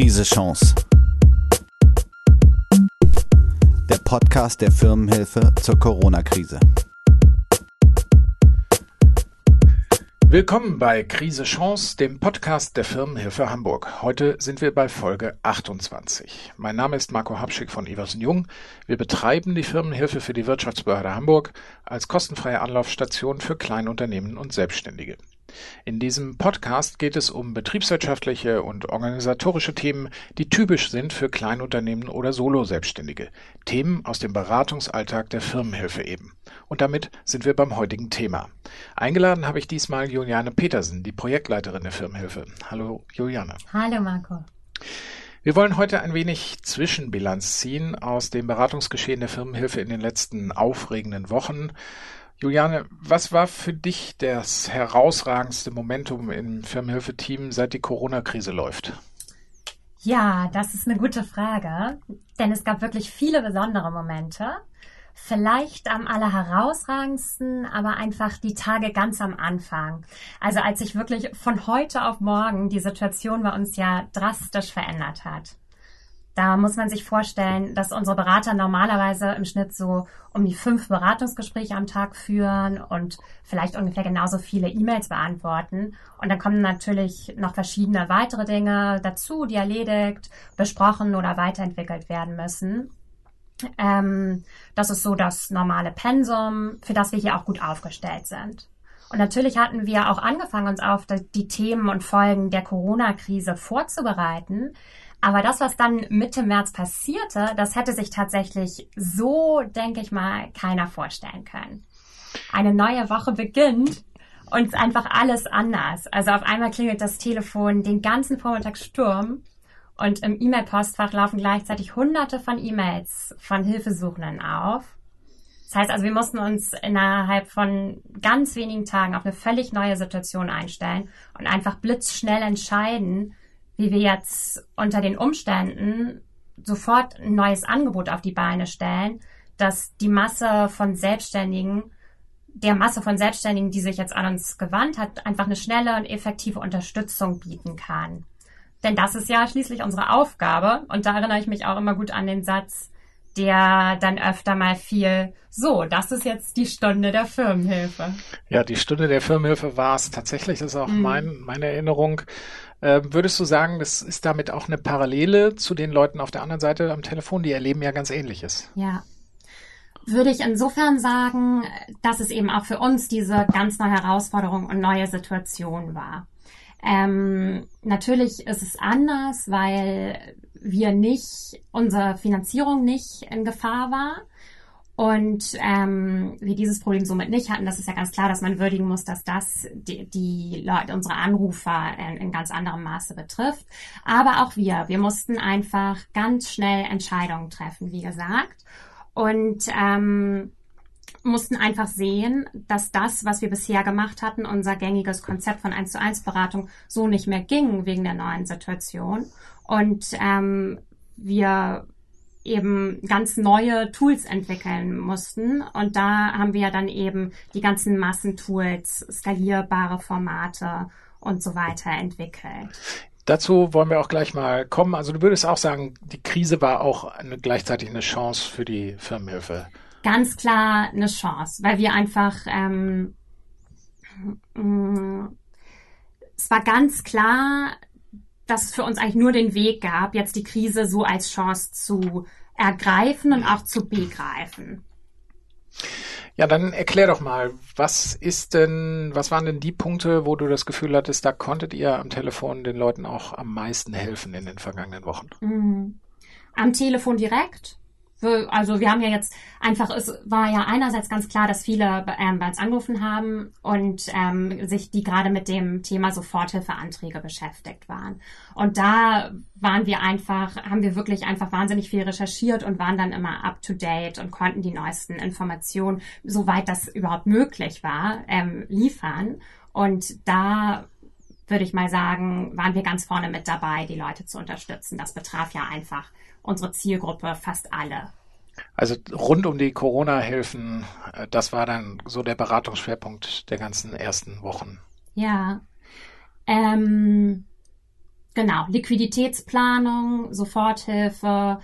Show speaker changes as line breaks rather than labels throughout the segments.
Krise Chance. Der Podcast der Firmenhilfe zur Corona-Krise.
Willkommen bei Krise Chance, dem Podcast der Firmenhilfe Hamburg. Heute sind wir bei Folge 28. Mein Name ist Marco Habschick von Eversen Jung. Wir betreiben die Firmenhilfe für die Wirtschaftsbehörde Hamburg als kostenfreie Anlaufstation für Kleinunternehmen und Selbstständige. In diesem Podcast geht es um betriebswirtschaftliche und organisatorische Themen, die typisch sind für Kleinunternehmen oder Solo-Selbstständige. Themen aus dem Beratungsalltag der Firmenhilfe eben. Und damit sind wir beim heutigen Thema. Eingeladen habe ich diesmal Juliane Petersen, die Projektleiterin der Firmenhilfe. Hallo Juliane.
Hallo Marco.
Wir wollen heute ein wenig Zwischenbilanz ziehen aus dem Beratungsgeschehen der Firmenhilfe in den letzten aufregenden Wochen. Juliane, was war für dich das herausragendste Momentum im Firmenhilfe-Team, seit die Corona-Krise läuft?
Ja, das ist eine gute Frage, denn es gab wirklich viele besondere Momente. Vielleicht am allerherausragendsten, aber einfach die Tage ganz am Anfang. Also als sich wirklich von heute auf morgen die Situation bei uns ja drastisch verändert hat. Da muss man sich vorstellen, dass unsere Berater normalerweise im Schnitt so um die fünf Beratungsgespräche am Tag führen und vielleicht ungefähr genauso viele E-Mails beantworten. Und dann kommen natürlich noch verschiedene weitere Dinge dazu, die erledigt, besprochen oder weiterentwickelt werden müssen. Ähm, das ist so das normale Pensum, für das wir hier auch gut aufgestellt sind. Und natürlich hatten wir auch angefangen, uns auf die Themen und Folgen der Corona-Krise vorzubereiten. Aber das, was dann Mitte März passierte, das hätte sich tatsächlich so, denke ich mal, keiner vorstellen können. Eine neue Woche beginnt und einfach alles anders. Also auf einmal klingelt das Telefon den ganzen Vormittag Sturm und im E-Mail-Postfach laufen gleichzeitig hunderte von E-Mails von Hilfesuchenden auf. Das heißt also, wir mussten uns innerhalb von ganz wenigen Tagen auf eine völlig neue Situation einstellen und einfach blitzschnell entscheiden, wie wir jetzt unter den Umständen sofort ein neues Angebot auf die Beine stellen, dass die Masse von Selbstständigen, der Masse von Selbstständigen, die sich jetzt an uns gewandt hat, einfach eine schnelle und effektive Unterstützung bieten kann. Denn das ist ja schließlich unsere Aufgabe. Und da erinnere ich mich auch immer gut an den Satz, der dann öfter mal fiel, so, das ist jetzt die Stunde der Firmenhilfe.
Ja, die Stunde der Firmenhilfe war es tatsächlich, das ist auch mm. mein, meine Erinnerung. Äh, würdest du sagen, das ist damit auch eine Parallele zu den Leuten auf der anderen Seite am Telefon, die erleben ja ganz ähnliches?
Ja. Würde ich insofern sagen, dass es eben auch für uns diese ganz neue Herausforderung und neue Situation war. Ähm, natürlich ist es anders, weil wir nicht, unsere Finanzierung nicht in Gefahr war und ähm, wir dieses Problem somit nicht hatten, das ist ja ganz klar, dass man würdigen muss, dass das die, die Leute, unsere Anrufer in, in ganz anderem Maße betrifft. Aber auch wir, wir mussten einfach ganz schnell Entscheidungen treffen, wie gesagt. Und ähm, mussten einfach sehen, dass das, was wir bisher gemacht hatten, unser gängiges Konzept von 1 zu 1 Beratung so nicht mehr ging wegen der neuen Situation. Und ähm, wir eben ganz neue Tools entwickeln mussten. Und da haben wir dann eben die ganzen Massentools, skalierbare Formate und so weiter entwickelt.
Dazu wollen wir auch gleich mal kommen. Also du würdest auch sagen, die Krise war auch eine, gleichzeitig eine Chance für die Firmenhilfe.
Ganz klar eine Chance, weil wir einfach ähm, mm, es war ganz klar, dass es für uns eigentlich nur den Weg gab, jetzt die Krise so als Chance zu ergreifen und auch zu begreifen.
Ja, dann erklär doch mal, was ist denn, was waren denn die Punkte, wo du das Gefühl hattest, da konntet ihr am Telefon den Leuten auch am meisten helfen in den vergangenen Wochen?
Mhm. Am Telefon direkt, also wir haben ja jetzt einfach, es war ja einerseits ganz klar, dass viele ähm, bei uns angerufen haben und ähm, sich die gerade mit dem Thema Soforthilfeanträge beschäftigt waren. Und da waren wir einfach, haben wir wirklich einfach wahnsinnig viel recherchiert und waren dann immer up to date und konnten die neuesten Informationen, soweit das überhaupt möglich war, ähm, liefern. Und da würde ich mal sagen, waren wir ganz vorne mit dabei, die Leute zu unterstützen. Das betraf ja einfach unsere Zielgruppe fast alle.
Also rund um die Corona-Hilfen, äh, das war dann so der Beratungsschwerpunkt der ganzen ersten Wochen.
Ja. Ähm, genau, Liquiditätsplanung, Soforthilfe,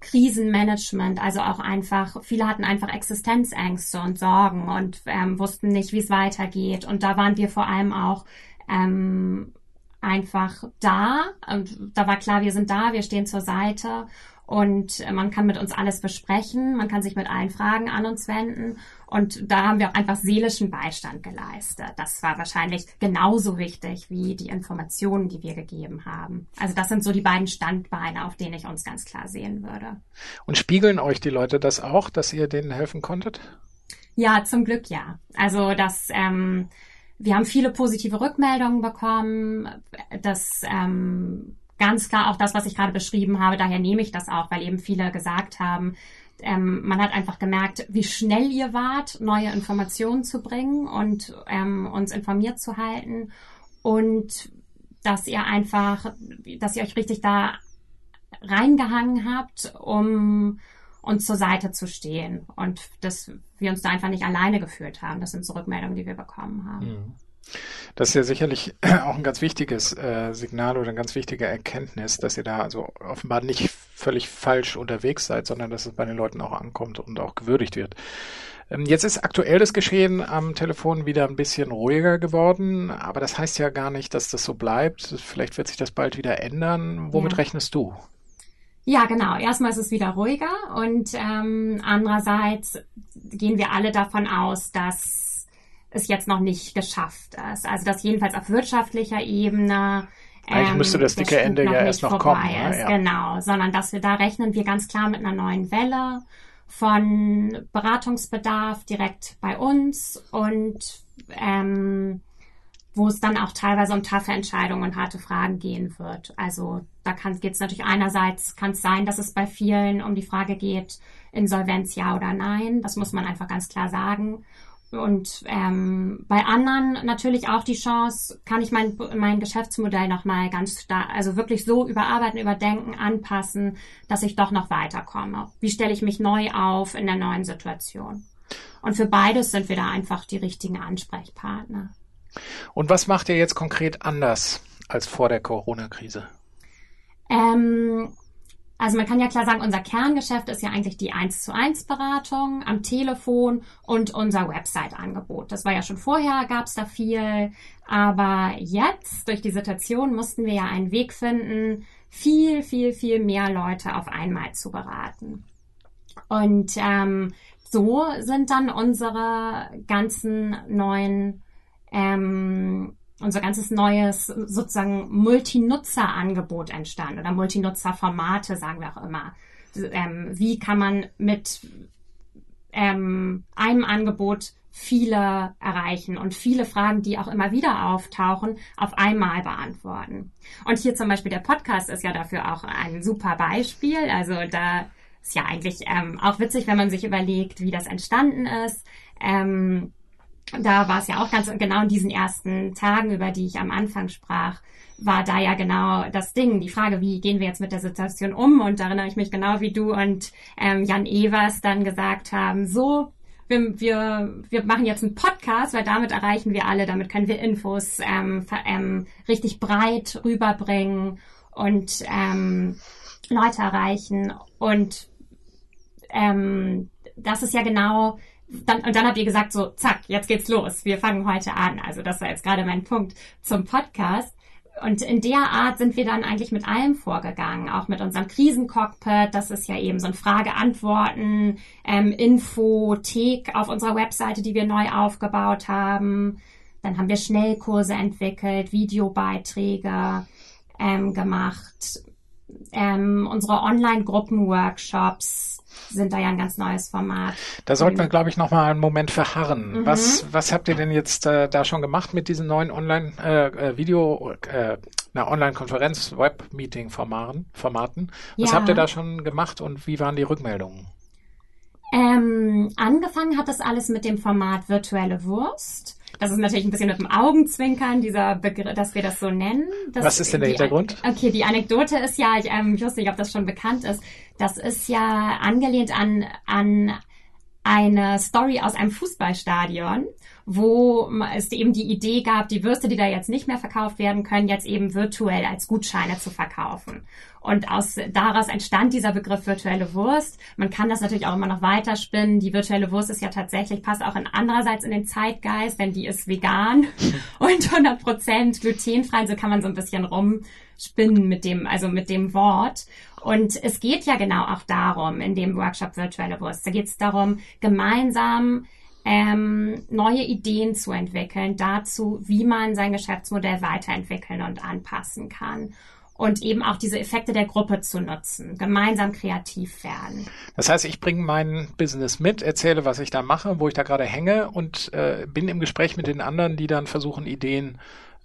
Krisenmanagement, also auch einfach, viele hatten einfach Existenzängste und Sorgen und ähm, wussten nicht, wie es weitergeht. Und da waren wir vor allem auch ähm, einfach da. Und da war klar, wir sind da, wir stehen zur Seite und man kann mit uns alles besprechen, man kann sich mit allen Fragen an uns wenden und da haben wir auch einfach seelischen Beistand geleistet. Das war wahrscheinlich genauso wichtig wie die Informationen, die wir gegeben haben. Also das sind so die beiden Standbeine, auf denen ich uns ganz klar sehen würde.
Und spiegeln euch die Leute das auch, dass ihr denen helfen konntet?
Ja, zum Glück ja. Also das ähm, wir haben viele positive Rückmeldungen bekommen. Das ähm, ganz klar auch das, was ich gerade beschrieben habe. Daher nehme ich das auch, weil eben viele gesagt haben, ähm, man hat einfach gemerkt, wie schnell ihr wart, neue Informationen zu bringen und ähm, uns informiert zu halten und dass ihr einfach, dass ihr euch richtig da reingehangen habt, um uns zur Seite zu stehen und dass wir uns da einfach nicht alleine gefühlt haben. Das sind so Rückmeldungen, die wir bekommen haben. Mhm.
Das ist ja sicherlich auch ein ganz wichtiges äh, Signal oder eine ganz wichtige Erkenntnis, dass ihr da also offenbar nicht völlig falsch unterwegs seid, sondern dass es bei den Leuten auch ankommt und auch gewürdigt wird. Ähm, jetzt ist aktuell das Geschehen am Telefon wieder ein bisschen ruhiger geworden, aber das heißt ja gar nicht, dass das so bleibt. Vielleicht wird sich das bald wieder ändern. Womit ja. rechnest du?
Ja, genau. Erstmal ist es wieder ruhiger und ähm, andererseits gehen wir alle davon aus, dass es jetzt noch nicht geschafft ist. Also dass jedenfalls auf wirtschaftlicher Ebene
eigentlich ähm, müsste das dicke Ende ja erst noch kommen. Ne?
Ist, ja. Genau, sondern dass wir da rechnen wir ganz klar mit einer neuen Welle von Beratungsbedarf direkt bei uns und ähm, wo es dann auch teilweise um taffe Entscheidungen und harte Fragen gehen wird. Also da geht es natürlich einerseits, kann es sein, dass es bei vielen um die Frage geht, Insolvenz ja oder nein. Das muss man einfach ganz klar sagen. Und ähm, bei anderen natürlich auch die Chance, kann ich mein, mein Geschäftsmodell nochmal ganz stark, also wirklich so überarbeiten, überdenken, anpassen, dass ich doch noch weiterkomme. Wie stelle ich mich neu auf in der neuen Situation? Und für beides sind wir da einfach die richtigen Ansprechpartner.
Und was macht ihr jetzt konkret anders als vor der Corona-Krise?
Ähm, also man kann ja klar sagen, unser Kerngeschäft ist ja eigentlich die 1 zu 1 Beratung am Telefon und unser Website-Angebot. Das war ja schon vorher, gab es da viel. Aber jetzt, durch die Situation, mussten wir ja einen Weg finden, viel, viel, viel mehr Leute auf einmal zu beraten. Und ähm, so sind dann unsere ganzen neuen ähm, unser ganzes neues sozusagen Multinutzer-Angebot entstanden oder Multinutzer-Formate, sagen wir auch immer. Ähm, wie kann man mit ähm, einem Angebot viele erreichen und viele Fragen, die auch immer wieder auftauchen, auf einmal beantworten. Und hier zum Beispiel der Podcast ist ja dafür auch ein super Beispiel. Also da ist ja eigentlich ähm, auch witzig, wenn man sich überlegt, wie das entstanden ist. Ähm, da war es ja auch ganz genau in diesen ersten Tagen, über die ich am Anfang sprach, war da ja genau das Ding, die Frage, wie gehen wir jetzt mit der Situation um? Und da erinnere ich mich genau, wie du und ähm, Jan Evers dann gesagt haben, so, wir, wir, wir machen jetzt einen Podcast, weil damit erreichen wir alle, damit können wir Infos ähm, ähm, richtig breit rüberbringen und ähm, Leute erreichen. Und ähm, das ist ja genau dann, und dann habt ihr gesagt, so, zack, jetzt geht's los. Wir fangen heute an. Also das war jetzt gerade mein Punkt zum Podcast. Und in der Art sind wir dann eigentlich mit allem vorgegangen, auch mit unserem Krisencockpit. Das ist ja eben so ein Frage-Antworten, ähm, Infothek auf unserer Webseite, die wir neu aufgebaut haben. Dann haben wir Schnellkurse entwickelt, Videobeiträge ähm, gemacht, ähm, unsere Online-Gruppen-Workshops sind da ja ein ganz neues Format.
Da sollten wir, glaube ich, noch mal einen Moment verharren. Mhm. Was, was habt ihr denn jetzt äh, da schon gemacht mit diesen neuen Online-Video, äh, äh, na, Online-Konferenz, Web-Meeting-Formaten? Formaten? Was ja. habt ihr da schon gemacht und wie waren die Rückmeldungen?
Ähm, angefangen hat das alles mit dem Format virtuelle Wurst. Das ist natürlich ein bisschen mit dem Augenzwinkern, dieser Begriff, dass wir das so nennen. Das,
Was ist denn der
die,
Hintergrund?
Okay, die Anekdote ist ja, ich, ähm, ich wusste nicht, ob das schon bekannt ist. Das ist ja angelehnt an, an eine Story aus einem Fußballstadion, wo es eben die Idee gab, die Würste, die da jetzt nicht mehr verkauft werden können, jetzt eben virtuell als Gutscheine zu verkaufen. Und aus, daraus entstand dieser Begriff virtuelle Wurst. Man kann das natürlich auch immer noch weiterspinnen. Die virtuelle Wurst ist ja tatsächlich, passt auch in andererseits in den Zeitgeist, denn die ist vegan und 100 Prozent glutenfrei. So kann man so ein bisschen rumspinnen mit dem, also mit dem Wort. Und es geht ja genau auch darum, in dem Workshop Virtuelle Wurst, da geht es darum, gemeinsam ähm, neue Ideen zu entwickeln dazu, wie man sein Geschäftsmodell weiterentwickeln und anpassen kann und eben auch diese Effekte der Gruppe zu nutzen, gemeinsam kreativ werden.
Das heißt, ich bringe mein Business mit, erzähle, was ich da mache, wo ich da gerade hänge und äh, bin im Gespräch mit den anderen, die dann versuchen, Ideen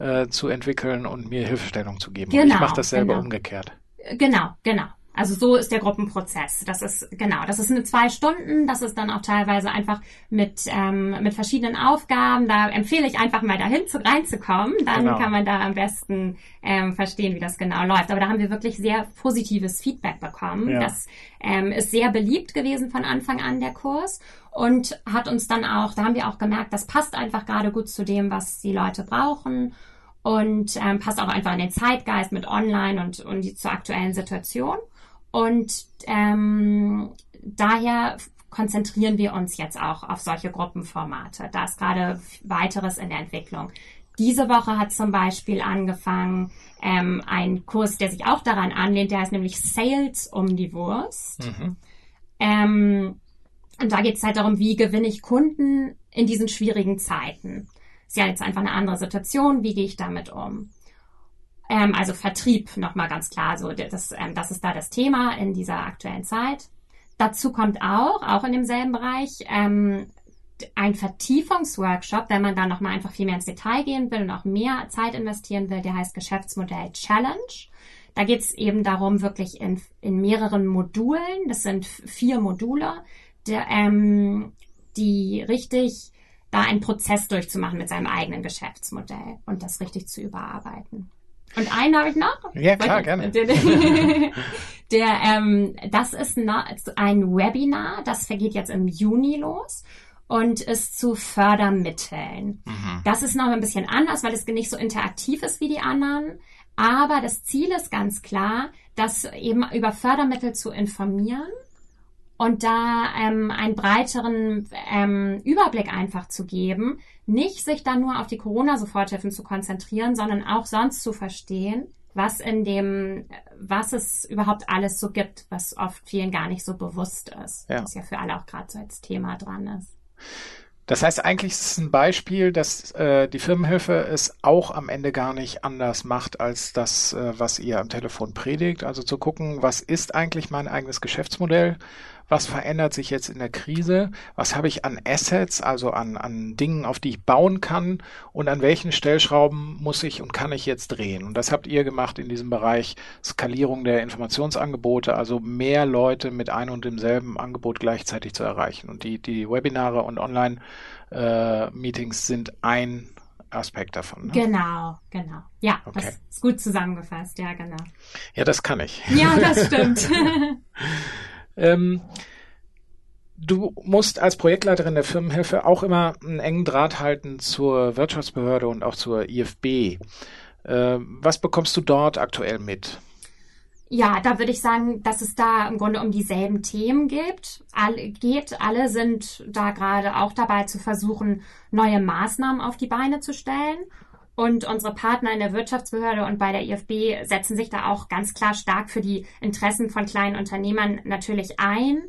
äh, zu entwickeln und mir Hilfestellung zu geben. Genau, und ich mache das selber
genau.
umgekehrt.
Genau, genau. Also so ist der Gruppenprozess. Das ist genau, das ist eine zwei Stunden. Das ist dann auch teilweise einfach mit ähm, mit verschiedenen Aufgaben. Da empfehle ich einfach mal dahin zu, reinzukommen. Dann genau. kann man da am besten ähm, verstehen, wie das genau läuft. Aber da haben wir wirklich sehr positives Feedback bekommen. Ja. Das ähm, ist sehr beliebt gewesen von Anfang an der Kurs und hat uns dann auch, da haben wir auch gemerkt, das passt einfach gerade gut zu dem, was die Leute brauchen und ähm, passt auch einfach in den Zeitgeist mit Online und, und die, zur aktuellen Situation. Und ähm, daher konzentrieren wir uns jetzt auch auf solche Gruppenformate. Da ist gerade weiteres in der Entwicklung. Diese Woche hat zum Beispiel angefangen ähm, ein Kurs, der sich auch daran anlehnt, der heißt nämlich Sales um die Wurst. Mhm. Ähm, und da geht es halt darum, wie gewinne ich Kunden in diesen schwierigen Zeiten. Ist ja jetzt einfach eine andere Situation, wie gehe ich damit um? Ähm, also Vertrieb nochmal ganz klar, so das, ähm, das ist da das Thema in dieser aktuellen Zeit. Dazu kommt auch, auch in demselben Bereich, ähm, ein Vertiefungsworkshop, wenn man da nochmal einfach viel mehr ins Detail gehen will und auch mehr Zeit investieren will, der heißt Geschäftsmodell Challenge. Da geht es eben darum, wirklich in, in mehreren Modulen, das sind vier Module, der, ähm, die richtig da einen Prozess durchzumachen mit seinem eigenen Geschäftsmodell und das richtig zu überarbeiten. Und einen habe ich noch.
Ja, klar, gerne.
Der, der, ähm, das ist ein Webinar, das vergeht jetzt im Juni los und ist zu Fördermitteln. Mhm. Das ist noch ein bisschen anders, weil es nicht so interaktiv ist wie die anderen. Aber das Ziel ist ganz klar, das eben über Fördermittel zu informieren und da ähm, einen breiteren ähm, Überblick einfach zu geben, nicht sich dann nur auf die Corona-Soforthilfen zu konzentrieren, sondern auch sonst zu verstehen, was in dem, was es überhaupt alles so gibt, was oft vielen gar nicht so bewusst ist. Ja. Was ja für alle auch gerade so als Thema dran ist.
Das heißt, eigentlich ist es ein Beispiel, dass äh, die Firmenhilfe es auch am Ende gar nicht anders macht als das, äh, was ihr am Telefon predigt. Also zu gucken, was ist eigentlich mein eigenes Geschäftsmodell? Was verändert sich jetzt in der Krise, was habe ich an Assets, also an, an Dingen, auf die ich bauen kann und an welchen Stellschrauben muss ich und kann ich jetzt drehen. Und das habt ihr gemacht in diesem Bereich Skalierung der Informationsangebote, also mehr Leute mit einem und demselben Angebot gleichzeitig zu erreichen. Und die, die Webinare und Online-Meetings äh, sind ein Aspekt davon.
Ne? Genau, genau. Ja, okay. das ist gut zusammengefasst, ja, genau.
Ja, das kann ich.
Ja, das stimmt.
Ähm, du musst als Projektleiterin der Firmenhilfe auch immer einen engen Draht halten zur Wirtschaftsbehörde und auch zur IFB. Äh, was bekommst du dort aktuell mit?
Ja, da würde ich sagen, dass es da im Grunde um dieselben Themen gibt, alle, geht. Alle sind da gerade auch dabei zu versuchen, neue Maßnahmen auf die Beine zu stellen. Und unsere Partner in der Wirtschaftsbehörde und bei der IFB setzen sich da auch ganz klar stark für die Interessen von kleinen Unternehmern natürlich ein.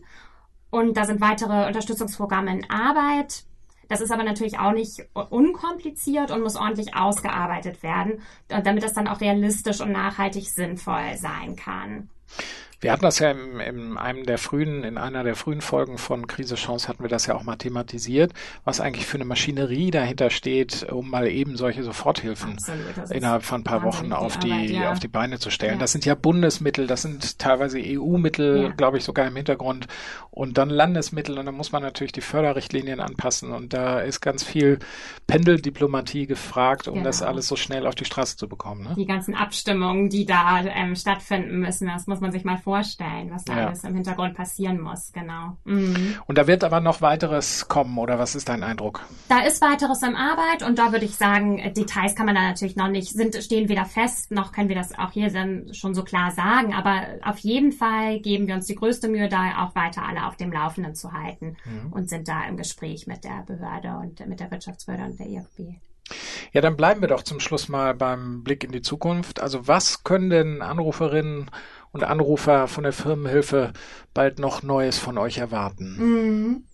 Und da sind weitere Unterstützungsprogramme in Arbeit. Das ist aber natürlich auch nicht unkompliziert und muss ordentlich ausgearbeitet werden, damit das dann auch realistisch und nachhaltig sinnvoll sein kann.
Wir hatten das ja im, in einem der frühen, in einer der frühen Folgen von Krise Chance hatten wir das ja auch mal thematisiert, was eigentlich für eine Maschinerie dahinter steht, um mal eben solche Soforthilfen innerhalb von ein paar Wochen auf die, Arbeit, ja. auf die Beine zu stellen. Ja. Das sind ja Bundesmittel, das sind teilweise EU-Mittel, ja. glaube ich, sogar im Hintergrund und dann Landesmittel und dann muss man natürlich die Förderrichtlinien anpassen und da ist ganz viel Pendeldiplomatie gefragt, um genau. das alles so schnell auf die Straße zu bekommen. Ne?
Die ganzen Abstimmungen, die da ähm, stattfinden müssen, das muss man sich mal vorstellen vorstellen, was da ja. alles im Hintergrund passieren muss, genau. Mhm.
Und da wird aber noch weiteres kommen, oder was ist dein Eindruck?
Da ist weiteres in Arbeit und da würde ich sagen, Details kann man da natürlich noch nicht, sind, stehen weder fest, noch können wir das auch hier schon so klar sagen, aber auf jeden Fall geben wir uns die größte Mühe, da auch weiter alle auf dem Laufenden zu halten mhm. und sind da im Gespräch mit der Behörde und mit der Wirtschaftsbehörde und der IFB.
Ja, dann bleiben wir doch zum Schluss mal beim Blick in die Zukunft. Also was können denn Anruferinnen und Anrufer von der Firmenhilfe bald noch Neues von euch erwarten?
Mhm.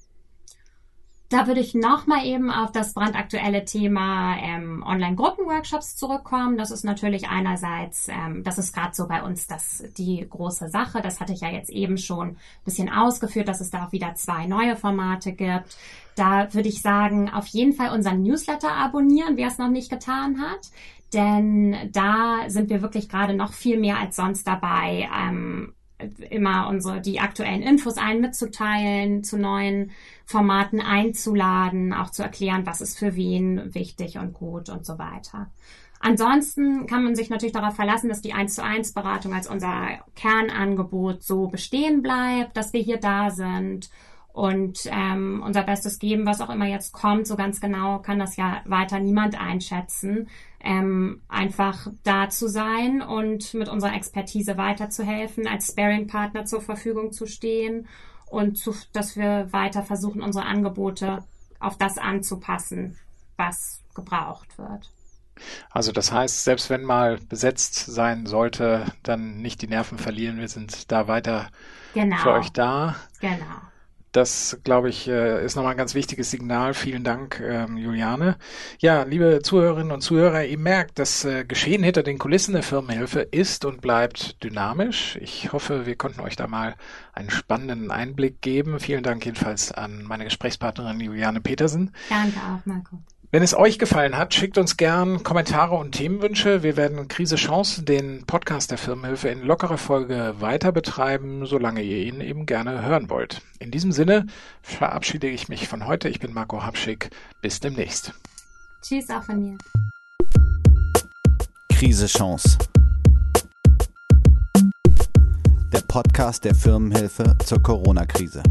Da würde ich nochmal eben auf das brandaktuelle Thema ähm, Online-Gruppenworkshops zurückkommen. Das ist natürlich einerseits, ähm, das ist gerade so bei uns das die große Sache. Das hatte ich ja jetzt eben schon ein bisschen ausgeführt, dass es da auch wieder zwei neue Formate gibt. Da würde ich sagen, auf jeden Fall unseren Newsletter abonnieren, wer es noch nicht getan hat. Denn da sind wir wirklich gerade noch viel mehr als sonst dabei, ähm, immer unsere, die aktuellen Infos ein mitzuteilen, zu neuen Formaten einzuladen, auch zu erklären, was ist für wen wichtig und gut und so weiter. Ansonsten kann man sich natürlich darauf verlassen, dass die 1 zu 1 Beratung als unser Kernangebot so bestehen bleibt, dass wir hier da sind und ähm, unser Bestes geben, was auch immer jetzt kommt. So ganz genau kann das ja weiter niemand einschätzen. Ähm, einfach da zu sein und mit unserer Expertise weiterzuhelfen, als Sparing-Partner zur Verfügung zu stehen und zu, dass wir weiter versuchen, unsere Angebote auf das anzupassen, was gebraucht wird.
Also das heißt, selbst wenn mal besetzt sein sollte, dann nicht die Nerven verlieren. Wir sind da weiter genau. für euch da.
Genau.
Das, glaube ich, äh, ist nochmal ein ganz wichtiges Signal. Vielen Dank, ähm, Juliane. Ja, liebe Zuhörerinnen und Zuhörer, ihr merkt, das äh, Geschehen hinter den Kulissen der Firmenhilfe ist und bleibt dynamisch. Ich hoffe, wir konnten euch da mal einen spannenden Einblick geben. Vielen Dank jedenfalls an meine Gesprächspartnerin Juliane Petersen.
Danke auch, Marco.
Wenn es euch gefallen hat, schickt uns gern Kommentare und Themenwünsche. Wir werden Krise Chance, den Podcast der Firmenhilfe, in lockerer Folge weiter betreiben, solange ihr ihn eben gerne hören wollt. In diesem Sinne verabschiede ich mich von heute. Ich bin Marco Habschick. Bis demnächst.
Tschüss auch von mir.
Krise Chance. Der Podcast der Firmenhilfe zur Corona-Krise.